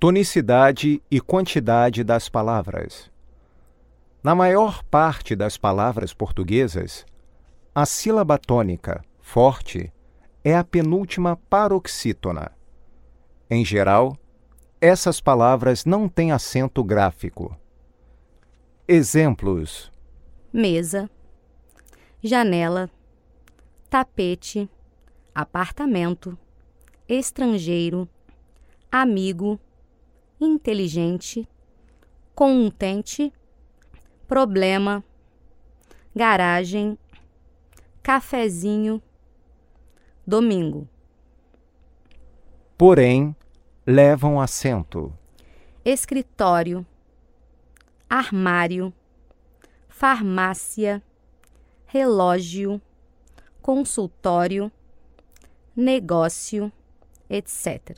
Tonicidade e quantidade das palavras. Na maior parte das palavras portuguesas, a sílaba tônica, forte, é a penúltima paroxítona. Em geral, essas palavras não têm acento gráfico. Exemplos: mesa, janela, tapete, apartamento, estrangeiro, amigo, inteligente, contente, problema, garagem, cafezinho, domingo. Porém, levam assento. Escritório, armário, farmácia, relógio, consultório, negócio, etc.